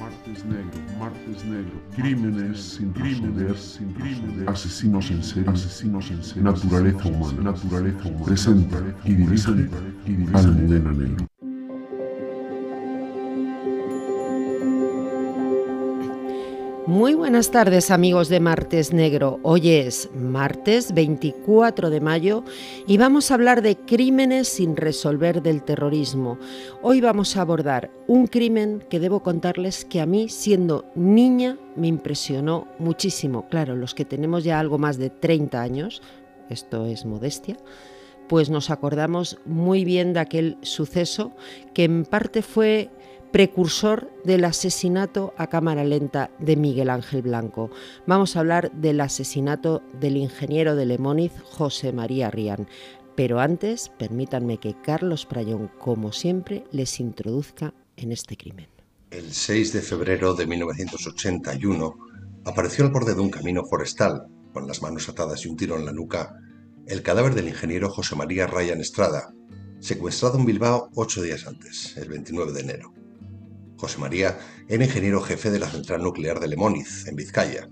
martes negro, martes negro, crímenes sin crímenes, sin crímenes, asesinos en serie, asesinos en serie, naturaleza humana, naturaleza humana, presenta y dirige Almudena Negro. Muy buenas tardes amigos de Martes Negro. Hoy es martes 24 de mayo y vamos a hablar de crímenes sin resolver del terrorismo. Hoy vamos a abordar un crimen que debo contarles que a mí siendo niña me impresionó muchísimo. Claro, los que tenemos ya algo más de 30 años, esto es modestia, pues nos acordamos muy bien de aquel suceso que en parte fue precursor del asesinato a cámara lenta de Miguel Ángel Blanco. Vamos a hablar del asesinato del ingeniero de Lemóniz, José María Rián. Pero antes, permítanme que Carlos Prayón, como siempre, les introduzca en este crimen. El 6 de febrero de 1981 apareció al borde de un camino forestal, con las manos atadas y un tiro en la nuca, el cadáver del ingeniero José María Ryan Estrada, secuestrado en Bilbao ocho días antes, el 29 de enero. José María era ingeniero jefe de la central nuclear de Lemóniz, en Vizcaya.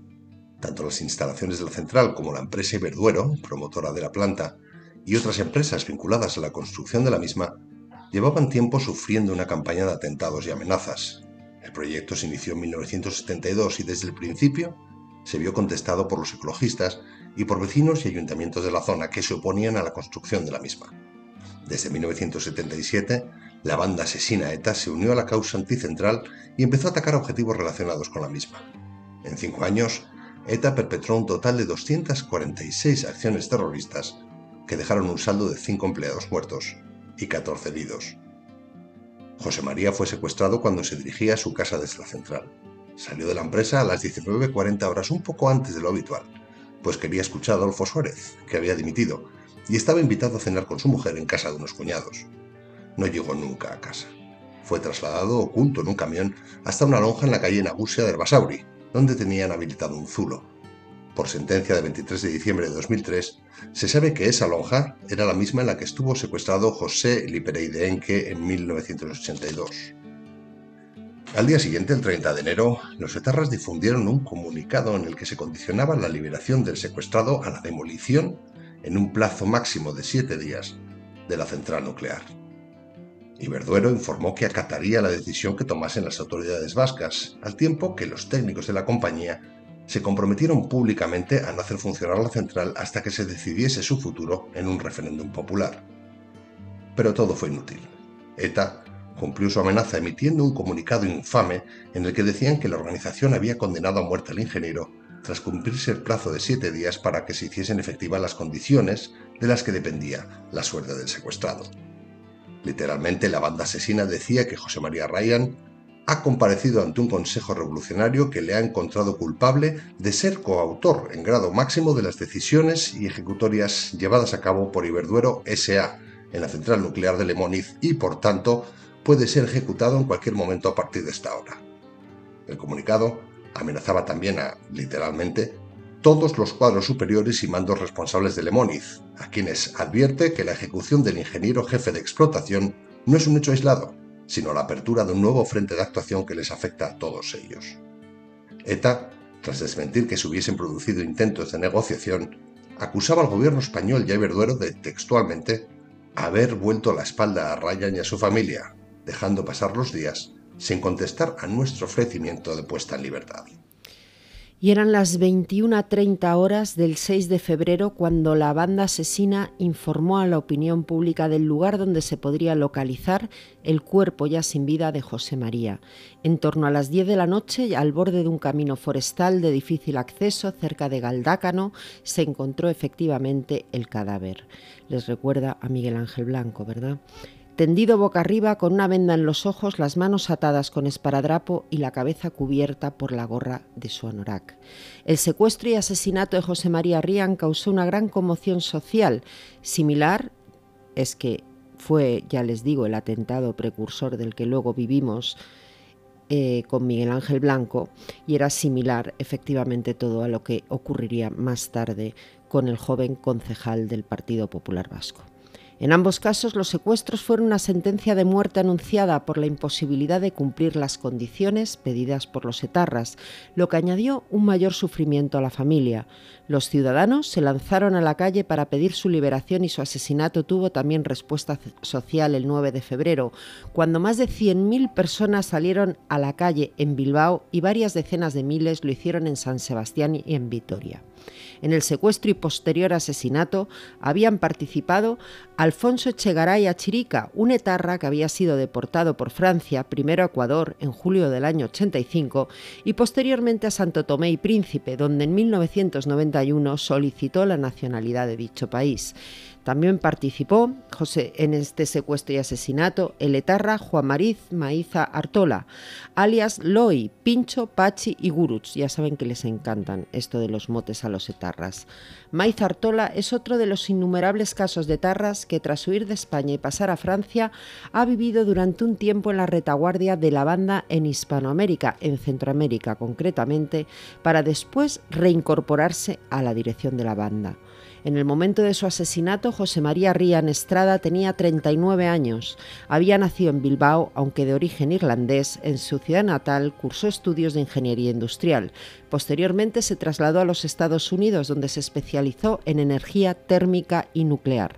Tanto las instalaciones de la central como la empresa Iberduero, promotora de la planta, y otras empresas vinculadas a la construcción de la misma, llevaban tiempo sufriendo una campaña de atentados y amenazas. El proyecto se inició en 1972 y desde el principio se vio contestado por los ecologistas y por vecinos y ayuntamientos de la zona que se oponían a la construcción de la misma. Desde 1977, la banda asesina ETA se unió a la causa anticentral y empezó a atacar objetivos relacionados con la misma. En cinco años, ETA perpetró un total de 246 acciones terroristas que dejaron un saldo de cinco empleados muertos y 14 heridos. José María fue secuestrado cuando se dirigía a su casa desde la central. Salió de la empresa a las 19.40 horas, un poco antes de lo habitual, pues quería escuchar a Adolfo Suárez, que había dimitido, y estaba invitado a cenar con su mujer en casa de unos cuñados no llegó nunca a casa. Fue trasladado oculto en un camión hasta una lonja en la calle Nagusia de Herbasauri, donde tenían habilitado un zulo. Por sentencia de 23 de diciembre de 2003, se sabe que esa lonja era la misma en la que estuvo secuestrado José Lipereidenque en 1982. Al día siguiente, el 30 de enero, los etarras difundieron un comunicado en el que se condicionaba la liberación del secuestrado a la demolición en un plazo máximo de siete días de la central nuclear. Iberduero informó que acataría la decisión que tomasen las autoridades vascas, al tiempo que los técnicos de la compañía se comprometieron públicamente a no hacer funcionar la central hasta que se decidiese su futuro en un referéndum popular. Pero todo fue inútil. ETA cumplió su amenaza emitiendo un comunicado infame en el que decían que la organización había condenado a muerte al ingeniero tras cumplirse el plazo de siete días para que se hiciesen efectivas las condiciones de las que dependía la suerte del secuestrado. Literalmente, la banda asesina decía que José María Ryan ha comparecido ante un consejo revolucionario que le ha encontrado culpable de ser coautor en grado máximo de las decisiones y ejecutorias llevadas a cabo por Iberduero SA en la central nuclear de Lemóniz y, por tanto, puede ser ejecutado en cualquier momento a partir de esta hora. El comunicado amenazaba también a, literalmente, todos los cuadros superiores y mandos responsables de Lemóniz, a quienes advierte que la ejecución del ingeniero jefe de explotación no es un hecho aislado, sino la apertura de un nuevo frente de actuación que les afecta a todos ellos. ETA, tras desmentir que se hubiesen producido intentos de negociación, acusaba al gobierno español y a Iberduero de, textualmente, haber vuelto la espalda a Ryan y a su familia, dejando pasar los días sin contestar a nuestro ofrecimiento de puesta en libertad y eran las 21.30 horas del 6 de febrero cuando la banda asesina informó a la opinión pública del lugar donde se podría localizar el cuerpo ya sin vida de José María. En torno a las 10 de la noche, al borde de un camino forestal de difícil acceso cerca de Galdácano, se encontró efectivamente el cadáver. Les recuerda a Miguel Ángel Blanco, ¿verdad? Tendido boca arriba con una venda en los ojos, las manos atadas con esparadrapo y la cabeza cubierta por la gorra de su anorak. El secuestro y asesinato de José María Rían causó una gran conmoción social, similar es que fue, ya les digo, el atentado precursor del que luego vivimos eh, con Miguel Ángel Blanco y era similar efectivamente todo a lo que ocurriría más tarde con el joven concejal del Partido Popular Vasco. En ambos casos, los secuestros fueron una sentencia de muerte anunciada por la imposibilidad de cumplir las condiciones pedidas por los etarras, lo que añadió un mayor sufrimiento a la familia. Los ciudadanos se lanzaron a la calle para pedir su liberación y su asesinato tuvo también respuesta social el 9 de febrero, cuando más de 100.000 personas salieron a la calle en Bilbao y varias decenas de miles lo hicieron en San Sebastián y en Vitoria. En el secuestro y posterior asesinato habían participado Alfonso Echegaray Achirica, un etarra que había sido deportado por Francia, primero a Ecuador en julio del año 85 y posteriormente a Santo Tomé y Príncipe, donde en 1991 solicitó la nacionalidad de dicho país. También participó José, en este secuestro y asesinato el etarra Juan Mariz Maiza Artola, alias Loi, Pincho, Pachi y Guruch. Ya saben que les encantan esto de los motes a los etarras. Maiza Artola es otro de los innumerables casos de etarras que tras huir de España y pasar a Francia ha vivido durante un tiempo en la retaguardia de la banda en Hispanoamérica, en Centroamérica concretamente, para después reincorporarse a la dirección de la banda. En el momento de su asesinato, José María Rían Estrada tenía 39 años. Había nacido en Bilbao, aunque de origen irlandés. En su ciudad natal cursó estudios de ingeniería industrial. Posteriormente se trasladó a los Estados Unidos, donde se especializó en energía térmica y nuclear.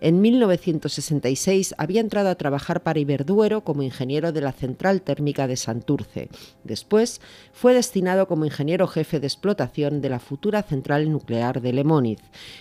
En 1966 había entrado a trabajar para Iberduero como ingeniero de la central térmica de Santurce. Después fue destinado como ingeniero jefe de explotación de la futura central nuclear de Lemóniz.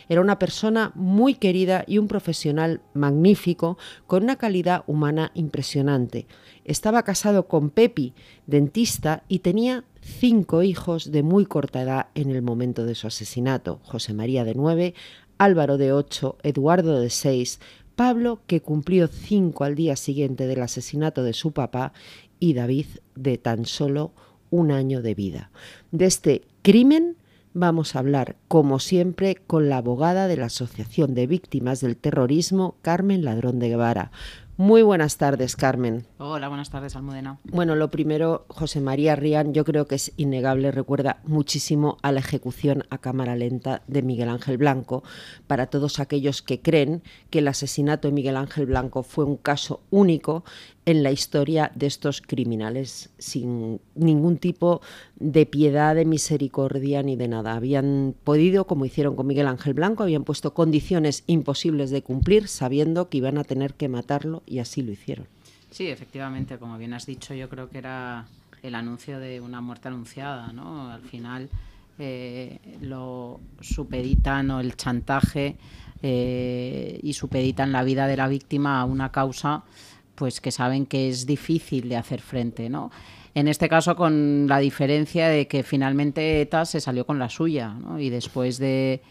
Era una persona muy querida y un profesional magnífico con una calidad humana impresionante. Estaba casado con Pepi, dentista, y tenía cinco hijos de muy corta edad en el momento de su asesinato, José María de nueve, Álvaro de 8, Eduardo de 6, Pablo, que cumplió 5 al día siguiente del asesinato de su papá, y David, de tan solo un año de vida. De este crimen vamos a hablar, como siempre, con la abogada de la Asociación de Víctimas del Terrorismo, Carmen Ladrón de Guevara. Muy buenas tardes, Carmen. Hola, buenas tardes, Almudena. Bueno, lo primero, José María Rian, yo creo que es innegable, recuerda muchísimo a la ejecución a cámara lenta de Miguel Ángel Blanco. Para todos aquellos que creen que el asesinato de Miguel Ángel Blanco fue un caso único en la historia de estos criminales, sin ningún tipo de piedad, de misericordia ni de nada. Habían podido, como hicieron con Miguel Ángel Blanco, habían puesto condiciones imposibles de cumplir, sabiendo que iban a tener que matarlo y así lo hicieron. Sí, efectivamente, como bien has dicho, yo creo que era el anuncio de una muerte anunciada, ¿no? Al final eh, lo supeditan o el chantaje eh, y supeditan la vida de la víctima a una causa pues que saben que es difícil de hacer frente, ¿no? En este caso con la diferencia de que finalmente ETA se salió con la suya, ¿no? Y después de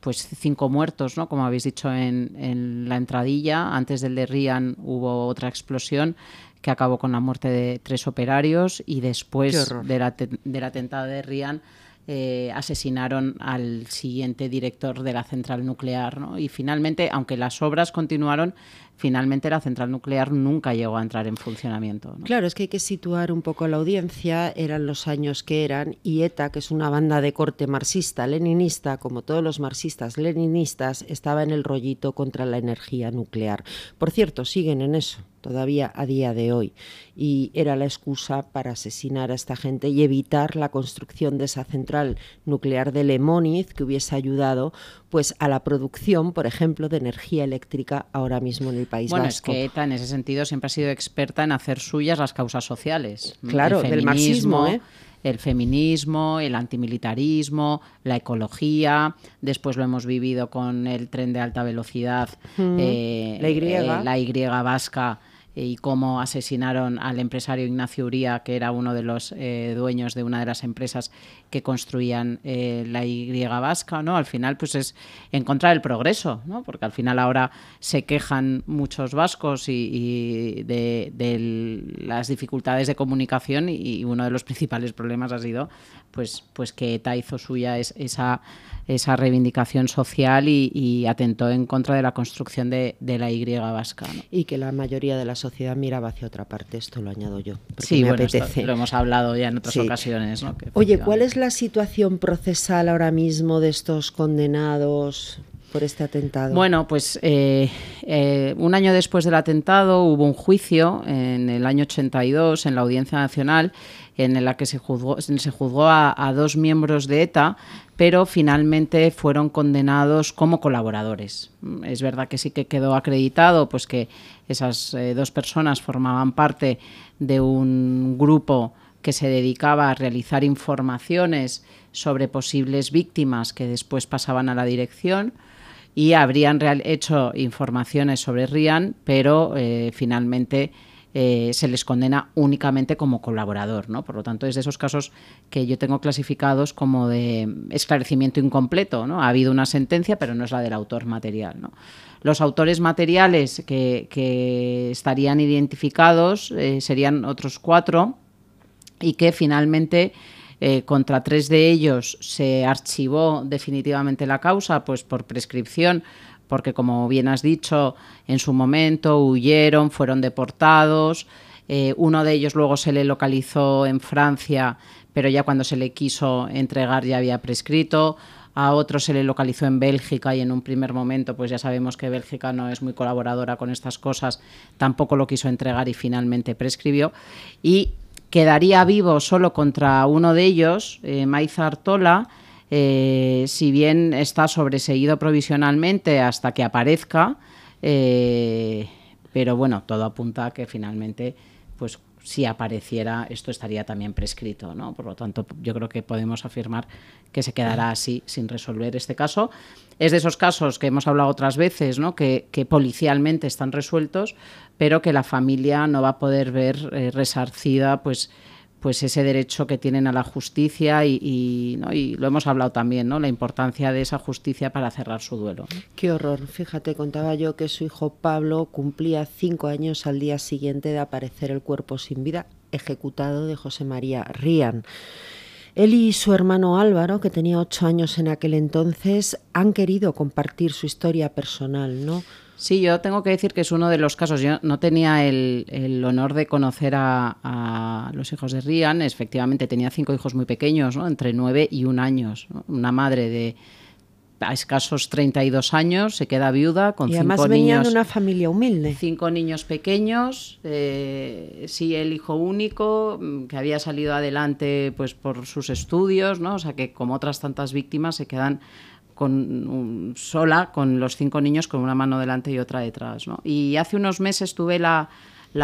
pues cinco muertos, ¿no? Como habéis dicho en, la entradilla, antes del de Rian hubo otra explosión que acabó con la muerte de tres operarios y después del atentado de Rian eh, asesinaron al siguiente director de la central nuclear. ¿no? Y finalmente, aunque las obras continuaron, finalmente la central nuclear nunca llegó a entrar en funcionamiento. Claro, es que hay que situar un poco la audiencia, eran los años que eran, y ETA, que es una banda de corte marxista-leninista, como todos los marxistas-leninistas, estaba en el rollito contra la energía nuclear. Por cierto, siguen en eso todavía a día de hoy. Y era la excusa para asesinar a esta gente y evitar la construcción de esa central nuclear de Lemóniz que hubiese ayudado pues a la producción, por ejemplo, de energía eléctrica ahora mismo en el País bueno, Vasco. Bueno, es que ETA en ese sentido siempre ha sido experta en hacer suyas las causas sociales. Claro, del marxismo, ¿eh? el feminismo, el antimilitarismo, la ecología. Después lo hemos vivido con el tren de alta velocidad, eh, la, y. Eh, la Y vasca y cómo asesinaron al empresario Ignacio Uría, que era uno de los eh, dueños de una de las empresas que construían eh, la Y vasca, ¿no? Al final, pues es en contra del progreso, ¿no? Porque al final ahora se quejan muchos vascos y, de, las dificultades de comunicación y, uno de los principales problemas ha sido, pues, pues que ETA hizo suya es, esa esa reivindicación social y, atentó en contra de la construcción de, la Y vasca. Y que la mayoría de la sociedad miraba hacia otra parte, esto lo añado yo. Sí, bueno, lo hemos hablado ya en otras ocasiones. Oye, ¿cuál es la situación procesal ahora mismo de estos condenados? por este atentado? Bueno, pues eh, eh, un año después del atentado hubo un juicio en el año 82 en la Audiencia Nacional en la que se juzgó, se juzgó a, dos miembros de ETA, pero finalmente fueron condenados como colaboradores. Es verdad que sí que quedó acreditado pues que esas eh, dos personas formaban parte de un grupo que se dedicaba a realizar informaciones sobre posibles víctimas que después pasaban a la dirección y habrían hecho informaciones sobre Rian, pero eh, finalmente eh, se les condena únicamente como colaborador. ¿no? Por lo tanto, es de esos casos que yo tengo clasificados como de esclarecimiento incompleto. ¿no? Ha habido una sentencia, pero no es la del autor material. ¿no? Los autores materiales que, estarían identificados eh, serían otros cuatro y que finalmente eh, contra tres de ellos se archivó definitivamente la causa, pues por prescripción, porque como bien has dicho, en su momento huyeron, fueron deportados. Eh, uno de ellos luego se le localizó en Francia, pero ya cuando se le quiso entregar ya había prescrito. A otro se le localizó en Bélgica y en un primer momento, pues ya sabemos que Bélgica no es muy colaboradora con estas cosas, tampoco lo quiso entregar y finalmente prescribió. Y quedaría vivo solo contra uno de ellos, eh, Maiza Artola, eh, si bien está sobreseído provisionalmente hasta que aparezca, eh, pero bueno, todo apunta a que finalmente, pues si apareciera, esto estaría también prescrito, ¿no? Por lo tanto, yo creo que podemos afirmar que se quedará así sin resolver este caso. Es de esos casos que hemos hablado otras veces, ¿no? Que, policialmente están resueltos, pero que la familia no va a poder ver eh, resarcida pues pues ese derecho que tienen a la justicia y, lo hemos hablado también, ¿no? la importancia de esa justicia para cerrar su duelo. Qué horror. Fíjate, contaba yo que su hijo Pablo cumplía cinco años al día siguiente de aparecer el cuerpo sin vida ejecutado de José María Rían. Él y su hermano Álvaro, que tenía ocho años en aquel entonces, han querido compartir su historia personal, ¿no? Sí, yo tengo que decir que es uno de los casos. Yo no tenía el, honor de conocer a, los hijos de Rian. Efectivamente, tenía cinco hijos muy pequeños, ¿no? entre nueve y un años. Una madre de a escasos 32 años, se queda viuda con y además venían de una familia humilde. Cinco niños pequeños, eh, sí, el hijo único, mm, que había salido adelante pues por sus estudios, ¿no? O sea que como otras tantas víctimas se quedan con sola con los cinco niños con una mano delante y otra detrás. Y hace unos meses tuve la,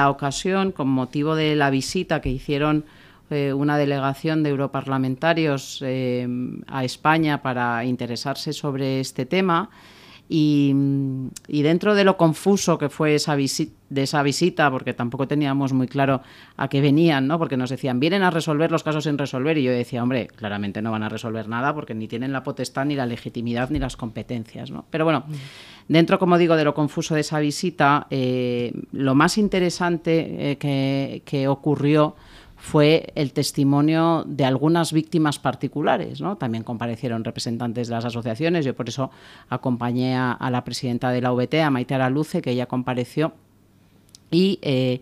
ocasión, con motivo de la visita que hicieron eh, una delegación de europarlamentarios eh, a España para interesarse sobre este tema, y, dentro de lo confuso que fue esa de esa visita, porque tampoco teníamos muy claro a qué venían, ¿no? porque nos decían, vienen a resolver los casos sin resolver, y yo decía, hombre, claramente no van a resolver nada porque ni tienen la potestad, ni la legitimidad, ni las competencias. ¿no? Pero bueno, dentro, como digo, de lo confuso de esa visita, eh, lo más interesante eh, que, que ocurrió fue el testimonio de algunas víctimas particulares. ¿no? También comparecieron representantes de las asociaciones. Yo por eso acompañé a, la presidenta de la VT, a Maite Araluce, que ella compareció. Y eh,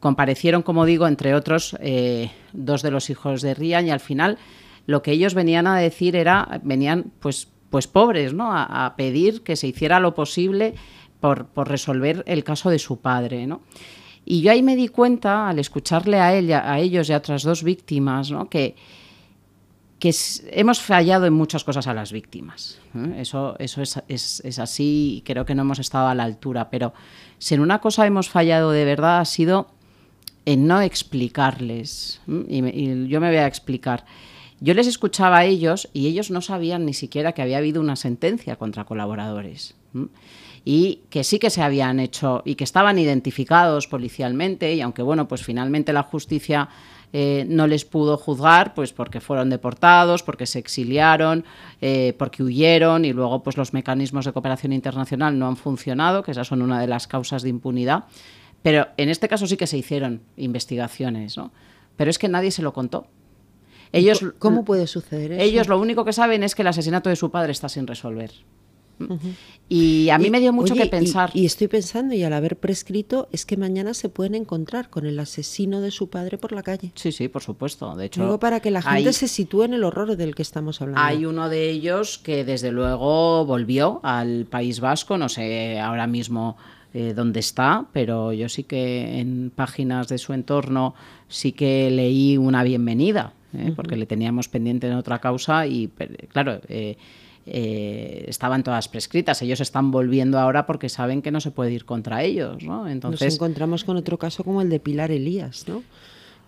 comparecieron, como digo, entre otros, eh, dos de los hijos de Rian. Y al final lo que ellos venían a decir era, venían pues, pues pobres, ¿no? a, pedir que se hiciera lo posible por, por resolver el caso de su padre. ¿no? Y yo ahí me di cuenta, al escucharle a, ella, a ellos y a otras dos víctimas, que, que hemos fallado en muchas cosas a las víctimas. Eso, eso es, es, así y creo que no hemos estado a la altura. Pero si en una cosa hemos fallado de verdad ha sido en no explicarles. Y yo me voy a explicar. Yo les escuchaba a ellos y ellos no sabían ni siquiera que había habido una sentencia contra colaboradores y que sí que se habían hecho y que estaban identificados policialmente y aunque bueno, pues finalmente la justicia eh, no les pudo juzgar, pues porque fueron deportados, porque se exiliaron, eh, porque huyeron y luego pues los mecanismos de cooperación internacional no han funcionado, que esas son una de las causas de impunidad. Pero en este caso sí que se hicieron investigaciones, ¿no? Pero es que nadie se lo contó. Ellos, ¿Cómo puede suceder eso? Ellos lo único que saben es que el asesinato de su padre está sin resolver. Y a mí me dio mucho que pensar. Y, estoy pensando, y al haber prescrito, es que mañana se pueden encontrar con el asesino de su padre por la calle. Sí, sí, por supuesto. De hecho, Luego para que la gente se sitúe en el horror del que estamos hablando. Hay uno de ellos que desde luego volvió al País Vasco, no sé ahora mismo eh, dónde está, pero yo sí que en páginas de su entorno sí que leí una bienvenida, ¿eh? porque le teníamos pendiente en otra causa y, claro, eh, eh, estaban todas prescritas. Ellos están volviendo ahora porque saben que no se puede ir contra ellos, ¿no? Entonces nos encontramos con otro caso como el de Pilar Elías, ¿no?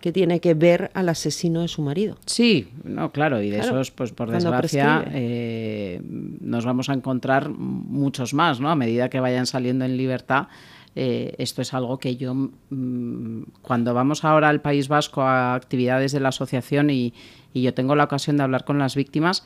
que tiene que ver al asesino de su marido. Sí, no, claro, y de esos, pues por desgracia, eh, nos vamos a encontrar muchos más, ¿no? A medida que vayan saliendo en libertad, eh, esto es algo que yo, mm, cuando vamos ahora al País Vasco a actividades de la asociación y, y yo tengo la ocasión de hablar con las víctimas,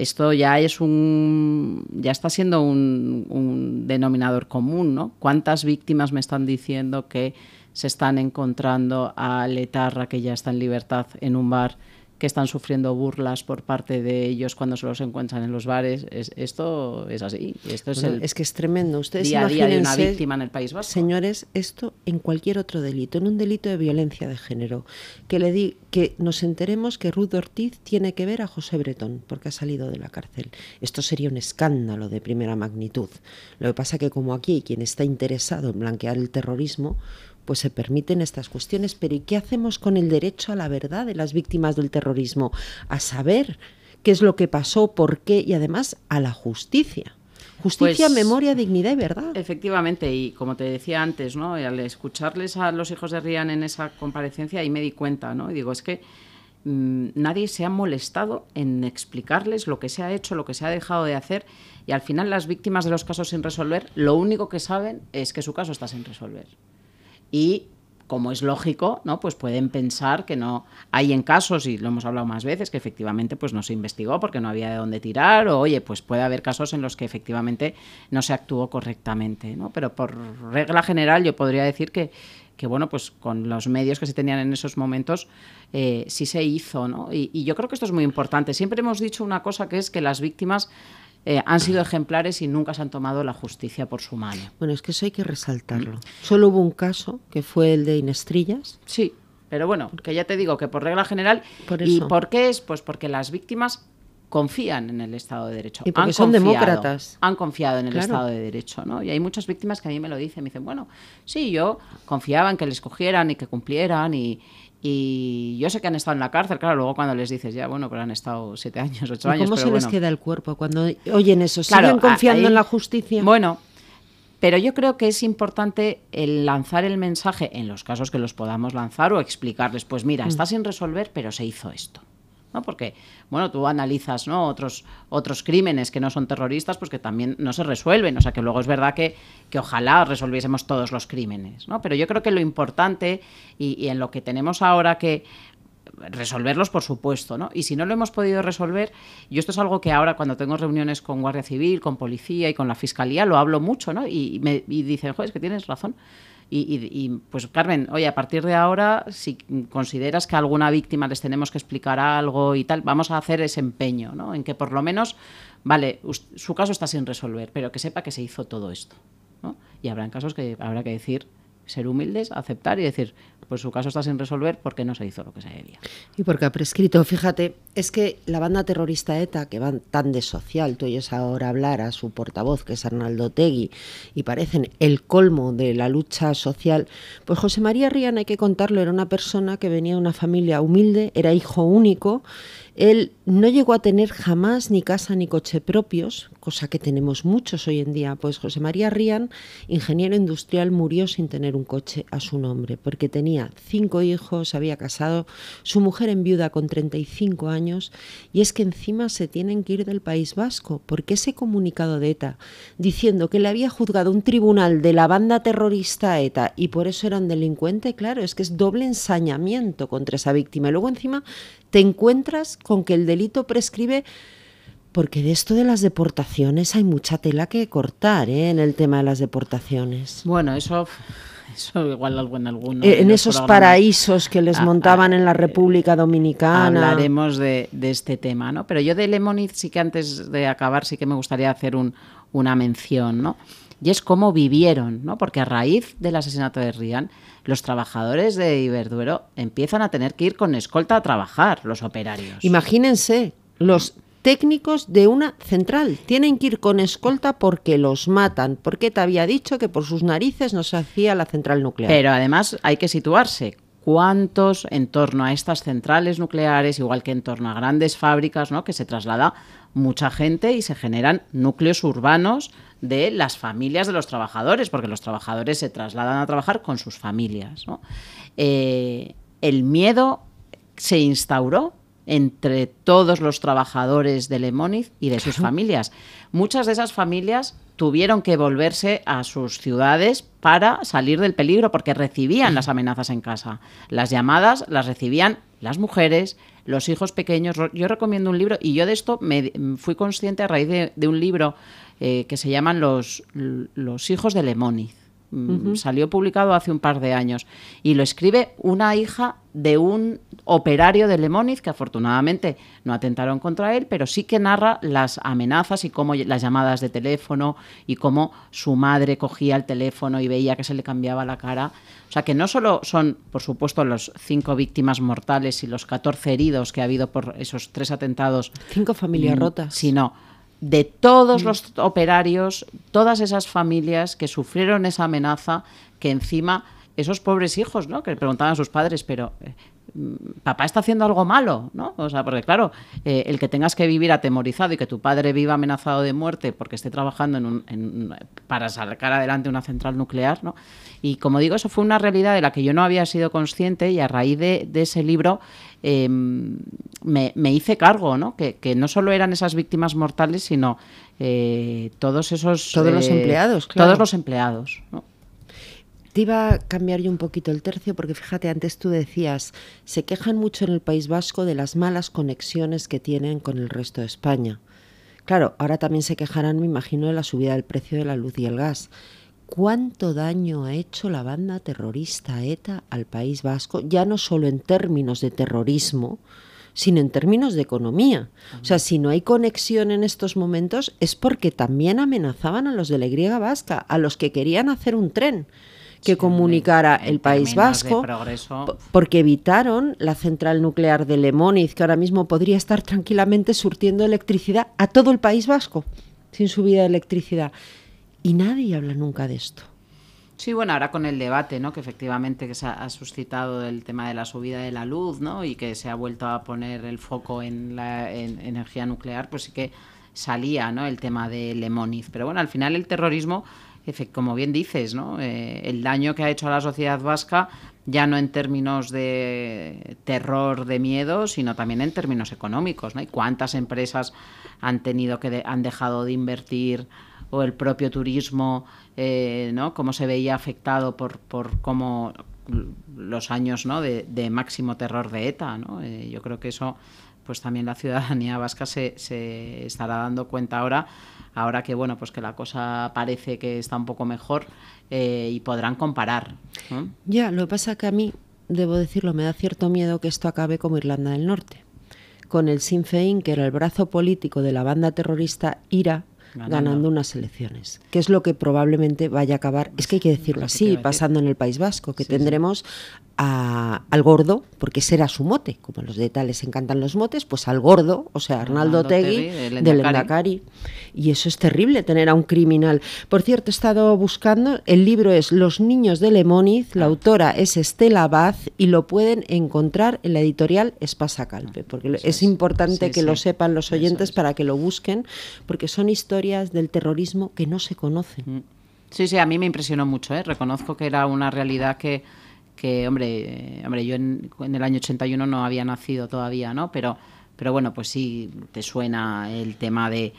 esto ya es un ya está siendo un, denominador común, ¿no? ¿Cuántas víctimas me están diciendo que se están encontrando a Letarra que ya está en libertad en un bar que están sufriendo burlas por parte de ellos cuando se los encuentran en los bares. esto es así. Esto es, es que es tremendo. Ustedes día a día de una víctima en el País Vasco. Señores, esto en cualquier otro delito, en un delito de violencia de género, que le di, que nos enteremos que Ruth Ortiz tiene que ver a José Bretón porque ha salido de la cárcel. Esto sería un escándalo de primera magnitud. Lo que pasa que como aquí quien está interesado en blanquear el terrorismo, pues se permiten estas cuestiones. Pero ¿y qué hacemos con el derecho a la verdad de las víctimas del terrorismo? A saber qué es lo que pasó, por qué y además a la justicia. Justicia, pues, memoria, dignidad y verdad. Efectivamente, y como te decía antes, ¿no? al escucharles a los hijos de Rian en esa comparecencia, ahí me di cuenta, ¿no? Y digo, es que mm, nadie se ha molestado en explicarles lo que se ha hecho, lo que se ha dejado de hacer, y al final las víctimas de los casos sin resolver, lo único que saben es que su caso está sin resolver y como es lógico, ¿no? Pues pueden pensar que no hay en casos y lo hemos hablado más veces que efectivamente pues no se investigó porque no había de dónde tirar o oye, pues puede haber casos en los que efectivamente no se actuó correctamente, ¿no? Pero por regla general yo podría decir que que bueno, pues con los medios que se tenían en esos momentos eh, sí se hizo, ¿no? Y, y yo creo que esto es muy importante. Siempre hemos dicho una cosa que es que las víctimas eh, han sido ejemplares y nunca se han tomado la justicia por su mano. Bueno, es que eso hay que resaltarlo. Solo hubo un caso, que fue el de Inestrillas. Sí, pero bueno, que ya te digo que por regla general. ¿Y por qué es? Pues porque las víctimas confían en el Estado de Derecho. Y porque son demócratas. Han confiado en el Estado de Derecho, ¿no? Y hay muchas víctimas que a mí me lo dicen, me dicen, bueno, sí, yo confiaba en que les cogieran y que cumplieran y, y yo sé que han estado en la cárcel, claro, luego cuando les dices, ya, bueno, pero han estado siete años, ocho años. ¿Cómo se les queda el cuerpo cuando oyen eso? ¿Siguen confiando en la justicia? Bueno, pero yo creo que es importante el lanzar el mensaje en los casos que los podamos lanzar o explicarles, pues mira, mm. está sin resolver, pero se hizo esto. ¿No? Porque, bueno, tú analizas ¿no? otros, otros crímenes que no son terroristas, pues que también no se resuelven. O sea, que luego es verdad que, que ojalá resolviésemos todos los crímenes, ¿no? Pero yo creo que lo importante y, en lo que tenemos ahora que resolverlos, por supuesto, ¿no? Y si no lo hemos podido resolver, yo esto es algo que ahora cuando tengo reuniones con Guardia Civil, con Policía y con la Fiscalía, lo hablo mucho, ¿no? Y, me y dicen, joder, que tienes razón. Y, pues Carmen, oye, a partir de ahora, si consideras que a alguna víctima les tenemos que explicar algo y tal, vamos a hacer ese empeño, ¿no? En que por lo menos, vale, su caso está sin resolver, pero que sepa que se hizo todo esto, ¿no? Y habrá casos que habrá que decir, ser humildes, aceptar y decir, pues su caso está sin resolver porque no se hizo lo que se debía. Y porque ha prescrito, fíjate, es que la banda terrorista ETA, que van tan de social, tú oyes ahora hablar a su portavoz, que es Arnaldo Tegui, y parecen el colmo de la lucha social, pues José María Rían, hay que contarlo, era una persona que venía de una familia humilde, era hijo único, él no llegó a tener jamás ni casa ni coche propios, cosa que tenemos muchos hoy en día. Pues José María Rían, ingeniero industrial, murió sin tener un coche a su nombre, porque tenía cinco hijos, había casado, su mujer en viuda con 35 años, y es que encima se tienen que ir del País Vasco, porque ese comunicado de ETA diciendo que le había juzgado un tribunal de la banda terrorista ETA y por eso era un delincuente, claro, es que es doble ensañamiento contra esa víctima. Y luego encima te encuentras con que el delito prescribe porque de esto de las deportaciones hay mucha tela que cortar ¿eh? en el tema de las deportaciones. Bueno, eso, eso igual en alguno. Eh, en esos paraísos que les montaban en la República Dominicana. Hablaremos de, de, este tema, ¿no? Pero yo de Lemoniz sí que antes de acabar sí que me gustaría hacer un, una mención, ¿no? Y es cómo vivieron, ¿no? Porque a raíz del asesinato de Rian, los trabajadores de Iberduero empiezan a tener que ir con escolta a trabajar, los operarios. Imagínense, los técnicos de una central tienen que ir con escolta porque los matan. Porque te había dicho que por sus narices no se hacía la central nuclear. Pero además hay que situarse cuántos en torno a estas centrales nucleares, igual que en torno a grandes fábricas, ¿no? que se traslada mucha gente y se generan núcleos urbanos de las familias de los trabajadores, porque los trabajadores se trasladan a trabajar con sus familias. Eh, el miedo se instauró entre todos los trabajadores de Lemoniz y de sus familias. Muchas de esas familias tuvieron que volverse a sus ciudades para salir del peligro porque recibían las amenazas en casa. Las llamadas las recibían las mujeres, los hijos pequeños. Yo recomiendo un libro y yo de esto me fui consciente a raíz de, un libro eh, que se llaman Los, los hijos de Lemoniz. Mm, salió publicado hace un par de años y lo escribe una hija de un operario de Lemoniz que afortunadamente no atentaron contra él, pero sí que narra las amenazas y cómo las llamadas de teléfono y cómo su madre cogía el teléfono y veía que se le cambiaba la cara. O sea que no solo son, por supuesto, los cinco víctimas mortales y los 14 heridos que ha habido por esos tres atentados. Cinco familias mm, rotas. Sino de todos mm. los operarios, todas esas familias que sufrieron esa amenaza, que encima esos pobres hijos, ¿no? Que le preguntaban a sus padres, pero eh, papá está haciendo algo malo, ¿no? O sea, porque claro, eh, el que tengas que vivir atemorizado y que tu padre viva amenazado de muerte porque esté trabajando en un, para sacar adelante una central nuclear, ¿no? Y como digo, eso fue una realidad de la que yo no había sido consciente y a raíz de, ese libro em, me, hice cargo, ¿no? Que, no solo eran esas víctimas mortales, sino eh, todos esos... Todos los eh, empleados, claro. Todos los empleados, ¿no? Te iba a cambiar yo un poquito el tercio porque fíjate, antes tú decías, se quejan mucho en el País Vasco de las malas conexiones que tienen con el resto de España. Claro, ahora también se quejarán, me imagino, de la subida del precio de la luz y el gas. ¿Cuánto daño ha hecho la banda terrorista ETA al País Vasco? Ya no solo en términos de terrorismo, sino en términos de economía. O sea, si no hay conexión en estos momentos es porque también amenazaban a los de la Y vasca, a los que querían hacer un tren que comunicara el País Vasco, porque evitaron la central nuclear de Lemóniz, que ahora mismo podría estar tranquilamente surtiendo electricidad a todo el País Vasco, sin subida de electricidad. Y nadie habla nunca de esto. Sí, bueno, ahora con el debate, ¿no? Que efectivamente que se ha, suscitado el tema de la subida de la luz, ¿no? Y que se ha vuelto a poner el foco en la energía nuclear, pues sí que salía, ¿no? El tema de Lemóniz. Pero bueno, al final el terrorismo como bien dices, ¿no? Eh, el daño que ha hecho a la sociedad vasca, ya no en términos de terror, de miedo, sino también en términos económicos. ¿no? ¿Y cuántas empresas han tenido que han dejado de invertir o el propio turismo, eh, ¿no? Cómo se veía afectado por, por cómo los años ¿no? de, máximo terror de ETA. ¿no? Eh, yo creo que eso pues también la ciudadanía vasca se, se estará dando cuenta ahora ahora que bueno pues que la cosa parece que está un poco mejor eh, y podrán comparar ya lo que pasa que a mí debo decirlo me da cierto miedo que esto acabe como Irlanda del Norte con el Sinn Féin que era el brazo político de la banda terrorista IRA ganando. unas elecciones, que es lo que probablemente vaya a acabar, es que hay que decirlo así, pasando en el País Vasco, que tendremos al gordo, porque ese era su mote, como los de tal les encantan los motes, pues al gordo, o sea, Arnaldo, Tegui, del Endacari. Y eso es terrible, tener a un criminal. Por cierto, he estado buscando, el libro es Los niños de Lemoniz, la ah. autora es Estela Abad y lo pueden encontrar en la editorial Espasa Calpe, porque es, importante que lo sepan los oyentes para que lo busquen, porque son historias del terrorismo que no se conocen. Mm. Sí, sí, a mí me impresionó mucho, ¿eh? reconozco que era una realidad que que, hombre, hombre yo en, el año 81 no había nacido todavía, ¿no? Pero, pero bueno, pues sí, te suena el tema de...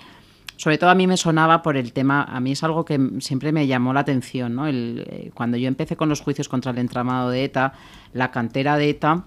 Sobre todo a mí me sonaba por el tema, a mí es algo que siempre me llamó la atención, ¿no? El, eh, cuando yo empecé con los juicios contra el entramado de ETA, la cantera de ETA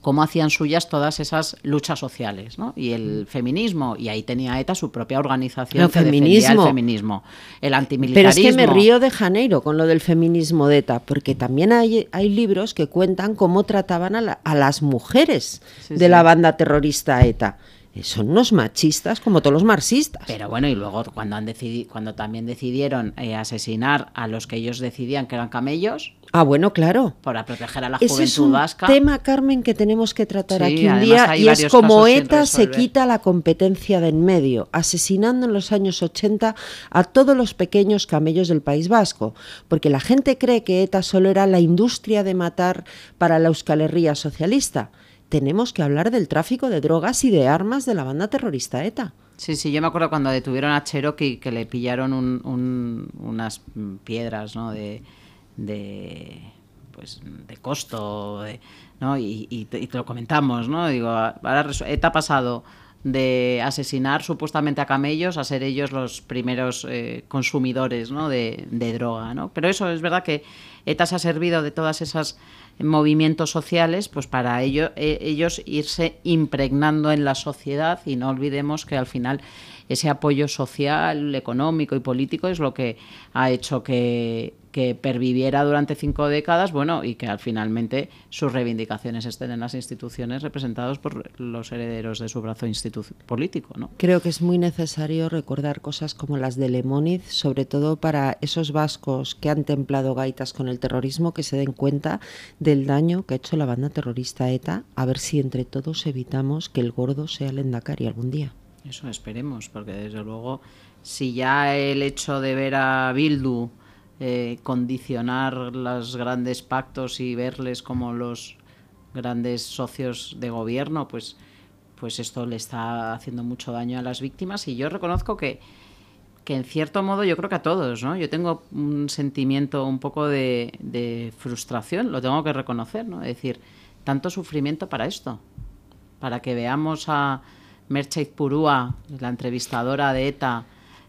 cómo hacían suyas todas esas luchas sociales, ¿no? Y el feminismo, y ahí tenía ETA su propia organización el feminismo. el feminismo, el antimilitarismo. Pero es que me río de Janeiro con lo del feminismo de ETA, porque también hay, hay libros que cuentan cómo trataban a, las mujeres de la banda terrorista ETA son unos machistas como todos los marxistas. Pero bueno, y luego cuando han decidido, cuando también decidieron eh, asesinar a los que ellos decidían que eran camellos. Ah, bueno, claro. Para proteger a la Ese juventud es un vasca. tema, Carmen, que tenemos que tratar Sí, aquí un día y es como ETA se quita la competencia de en medio, asesinando en los años 80 a todos los pequeños camellos del País Vasco, porque la gente cree que ETA solo era la industria de matar para la Euskal Herria socialista. Tenemos que hablar del tráfico de drogas y de armas de la banda terrorista ETA. Sí, sí, yo me acuerdo cuando detuvieron a Cherokee que le pillaron un- un- unas piedras, ¿no? De, de, pues, de costo, ¿no? Y, te, lo comentamos, ¿no? Digo, ahora ETA ha pasado de asesinar supuestamente a camellos a ser ellos los primeros eh, consumidores ¿no? de, de droga, ¿no? Pero eso es verdad que ETA se ha servido de todas esas movimientos sociales pues para ello, eh, ellos irse impregnando en la sociedad y no olvidemos que al final ese apoyo social, económico y político es lo que ha hecho que, que perviviera durante cinco décadas, bueno, y que al finalmente sus reivindicaciones estén en las instituciones representados por los herederos de su brazo político, ¿no? Creo que es muy necesario recordar cosas como las de Lemoniz, sobre todo para esos vascos que han templado gaitas con el terrorismo, que se den cuenta del daño que ha hecho la banda terrorista ETA, a ver si entre todos evitamos que el gordo sea el Endacari algún día. Eso esperemos, porque desde luego, si ya el hecho de ver a Bildu eh, condicionar los grandes pactos y verles como los grandes socios de gobierno, pues, pues esto le está haciendo mucho daño a las víctimas. Y yo reconozco que, que en cierto modo yo creo que a todos, ¿no? Yo tengo un sentimiento un poco de, de frustración, lo tengo que reconocer, ¿no? Es decir, tanto sufrimiento para esto, para que veamos a Merche Purúa, la entrevistadora de ETA,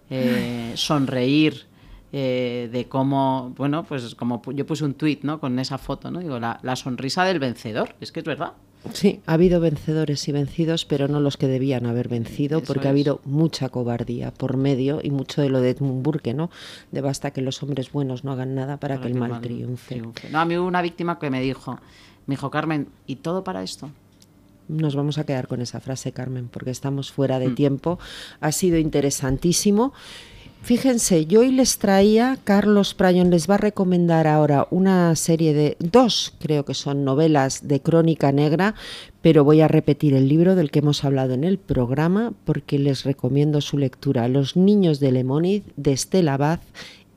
eh, sonreír eh, de cómo, bueno, pues como yo puse un tuit, ¿no? Con esa foto, ¿no? Digo, la, la sonrisa del vencedor, es que es verdad. Sí, ha habido vencedores y vencidos, pero no los que debían haber vencido, Eso porque ha habido mucha cobardía por medio y mucho de lo de Edmund Burke, ¿no? De basta que los hombres buenos no hagan nada para, que el mal triunfe. triunfe. No, a mí hubo una víctima que me dijo, me dijo, Carmen, ¿y todo para esto? Nos vamos a quedar con esa frase, Carmen, porque estamos fuera de Mm. tiempo. Ha sido interesantísimo. Fíjense, yo hoy les traía, Carlos Prayon les va a recomendar ahora una serie de, dos creo que son novelas de crónica negra, pero voy a repetir el libro del que hemos hablado en el programa porque les recomiendo su lectura, Los niños de Lemoniz, de Estela Abad,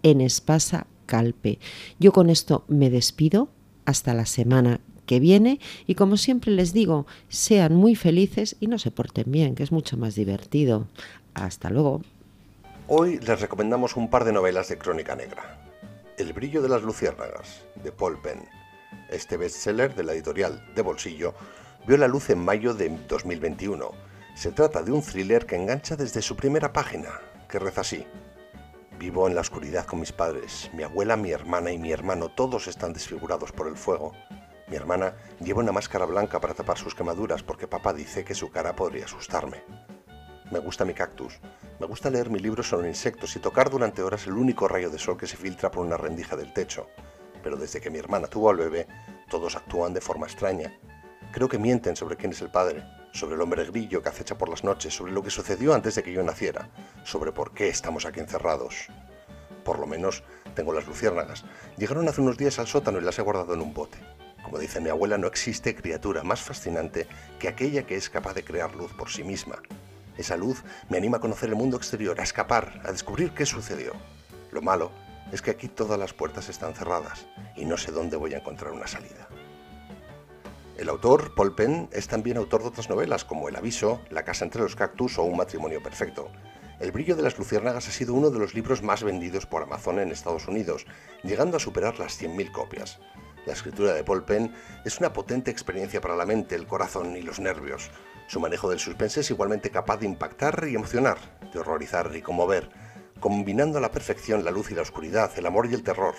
en Espasa Calpe. Yo con esto me despido, hasta la semana que viene y como siempre les digo, sean muy felices y no se porten bien, que es mucho más divertido. Hasta luego. Hoy les recomendamos un par de novelas de crónica negra. El brillo de las luciérnagas, de Paul Penn. Este bestseller de la editorial De Bolsillo vio la luz en mayo de 2021. Se trata de un thriller que engancha desde su primera página, que reza así. Vivo en la oscuridad con mis padres. Mi abuela, mi hermana y mi hermano todos están desfigurados por el fuego. Mi hermana lleva una máscara blanca para tapar sus quemaduras porque papá dice que su cara podría asustarme. Me gusta mi cactus. Me gusta leer mi libro sobre insectos y tocar durante horas el único rayo de sol que se filtra por una rendija del techo. Pero desde que mi hermana tuvo al bebé, todos actúan de forma extraña. Creo que mienten sobre quién es el padre, sobre el hombre grillo que acecha por las noches, sobre lo que sucedió antes de que yo naciera, sobre por qué estamos aquí encerrados. Por lo menos tengo las luciérnagas. Llegaron hace unos días al sótano y las he guardado en un bote. Como dice mi abuela, no existe criatura más fascinante que aquella que es capaz de crear luz por sí misma. Esa luz me anima a conocer el mundo exterior, a escapar, a descubrir qué sucedió. Lo malo es que aquí todas las puertas están cerradas y no sé dónde voy a encontrar una salida. El autor, Paul Penn, es también autor de otras novelas como El aviso, La casa entre los cactus o Un matrimonio perfecto. El brillo de las luciérnagas ha sido uno de los libros más vendidos por Amazon en Estados Unidos, llegando a superar las 100.000 copias. La escritura de Paul Penn es una potente experiencia para la mente, el corazón y los nervios. Su manejo del suspense es igualmente capaz de impactar y emocionar, de horrorizar y conmover, combinando a la perfección la luz y la oscuridad, el amor y el terror.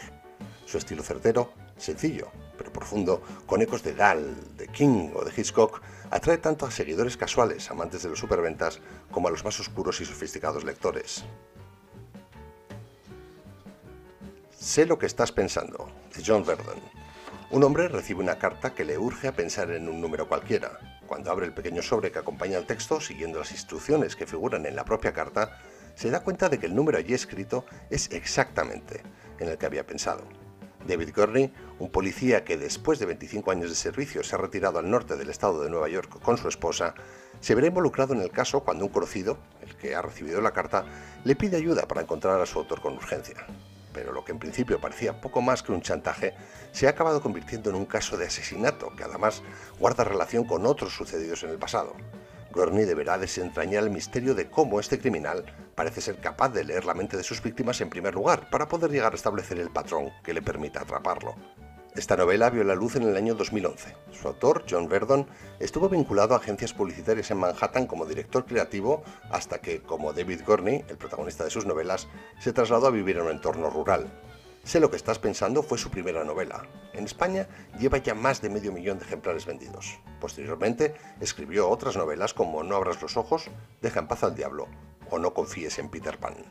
Su estilo certero, sencillo, pero profundo, con ecos de Dahl, de King o de Hitchcock, atrae tanto a seguidores casuales, amantes de los superventas, como a los más oscuros y sofisticados lectores. Sé lo que estás pensando, de John Verdon. Un hombre recibe una carta que le urge a pensar en un número cualquiera. cuando abre el pequeño sobre que acompaña al texto, siguiendo las instrucciones que figuran en la propia carta, se da cuenta de que el número allí escrito es exactamente en el que había pensado. David Gurney, un policía que después de 25 años de servicio se ha retirado al norte del estado de Nueva York con su esposa, se verá involucrado en el caso cuando un conocido, el que ha recibido la carta, le pide ayuda para encontrar a su autor con urgencia. Pero lo que en principio parecía poco más que un chantaje se ha acabado convirtiendo en un caso de asesinato que además guarda relación con otros sucedidos en el pasado. Gurney deberá desentrañar el misterio de cómo este criminal parece ser capaz de leer la mente de sus víctimas en primer lugar para poder llegar a establecer el patrón que le permita atraparlo. Esta novela vio la luz en el año 2011. Su autor, John Verdon, estuvo vinculado a agencias publicitarias en Manhattan como director creativo hasta que, como David Gurney, el protagonista de sus novelas, se trasladó a vivir en un entorno rural. Sé lo que estás pensando fue su primera novela. En España lleva ya más de medio millón de ejemplares vendidos. Posteriormente escribió otras novelas como No abras los ojos, Deja en paz al diablo o No confíes en Peter Pan.